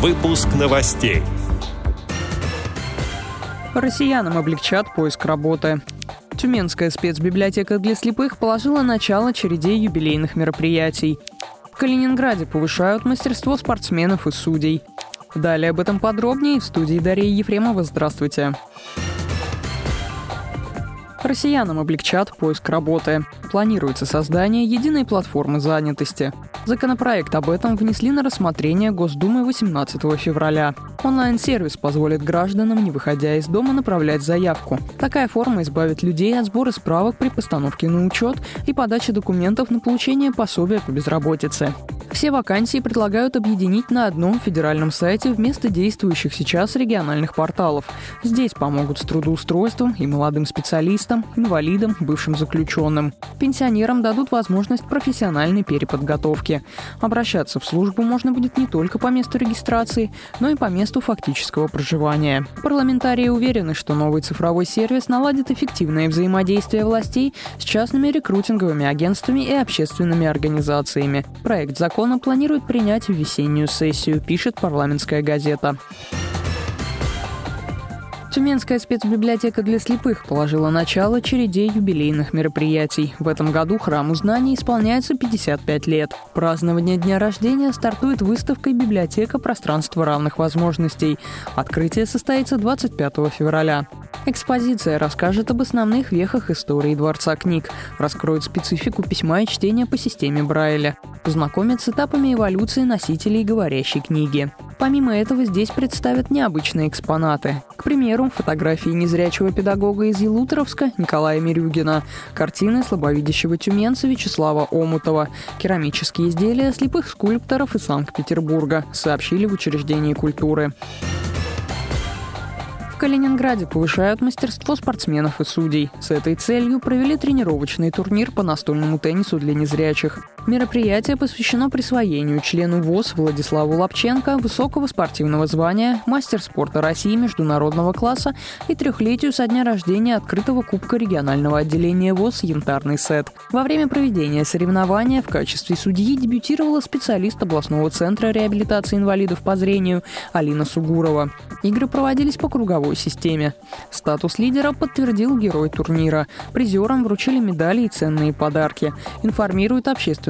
Выпуск новостей. Россиянам облегчат поиск работы. Тюменская спецбиблиотека для слепых положила начало череде юбилейных мероприятий. В Калининграде повышают мастерство спортсменов и судей. Далее об этом подробнее в студии Дарья Ефремова. Здравствуйте. Россиянам облегчат поиск работы. Планируется создание единой платформы занятости. Законопроект об этом внесли на рассмотрение Госдумы 18 февраля. Онлайн-сервис позволит гражданам, не выходя из дома, направлять заявку. Такая форма избавит людей от сбора справок при постановке на учет и подаче документов на получение пособия по безработице. Все вакансии предлагают объединить на одном федеральном сайте вместо действующих сейчас региональных порталов. Здесь помогут с трудоустройством и молодым специалистам, инвалидам, бывшим заключенным. Пенсионерам дадут возможность профессиональной переподготовки. Обращаться в службу можно будет не только по месту регистрации, но и по месту фактического проживания. Парламентарии уверены, что новый цифровой сервис наладит эффективное взаимодействие властей с частными рекрутинговыми агентствами и общественными организациями. Проект закона закона планируют принять в весеннюю сессию, пишет парламентская газета. Тюменская спецбиблиотека для слепых положила начало череде юбилейных мероприятий. В этом году Храму знаний исполняется 55 лет. Празднование дня рождения стартует выставкой «Библиотека. Пространство равных возможностей». Открытие состоится 25 февраля. Экспозиция расскажет об основных вехах истории Дворца книг, раскроет специфику письма и чтения по системе Брайля, познакомит с этапами эволюции носителей говорящей книги. Помимо этого здесь представят необычные экспонаты. К примеру, фотографии незрячего педагога из Елуторовска Николая Мирюгина, картины слабовидящего тюменца Вячеслава Омутова, керамические изделия слепых скульпторов из Санкт-Петербурга, сообщили в учреждении культуры. Калининграде повышают мастерство спортсменов и судей. С этой целью провели тренировочный турнир по настольному теннису для незрячих. Мероприятие посвящено присвоению члену ВОЗ Владиславу Лапченко высокого спортивного звания, мастер спорта России международного класса и трехлетию со дня рождения открытого Кубка регионального отделения ВОЗ «Янтарный сет». Во время проведения соревнования в качестве судьи дебютировала специалист областного центра реабилитации инвалидов по зрению Алина Сугурова. Игры проводились по круговой системе. Статус лидера подтвердил герой турнира. Призерам вручили медали и ценные подарки. Информирует общественный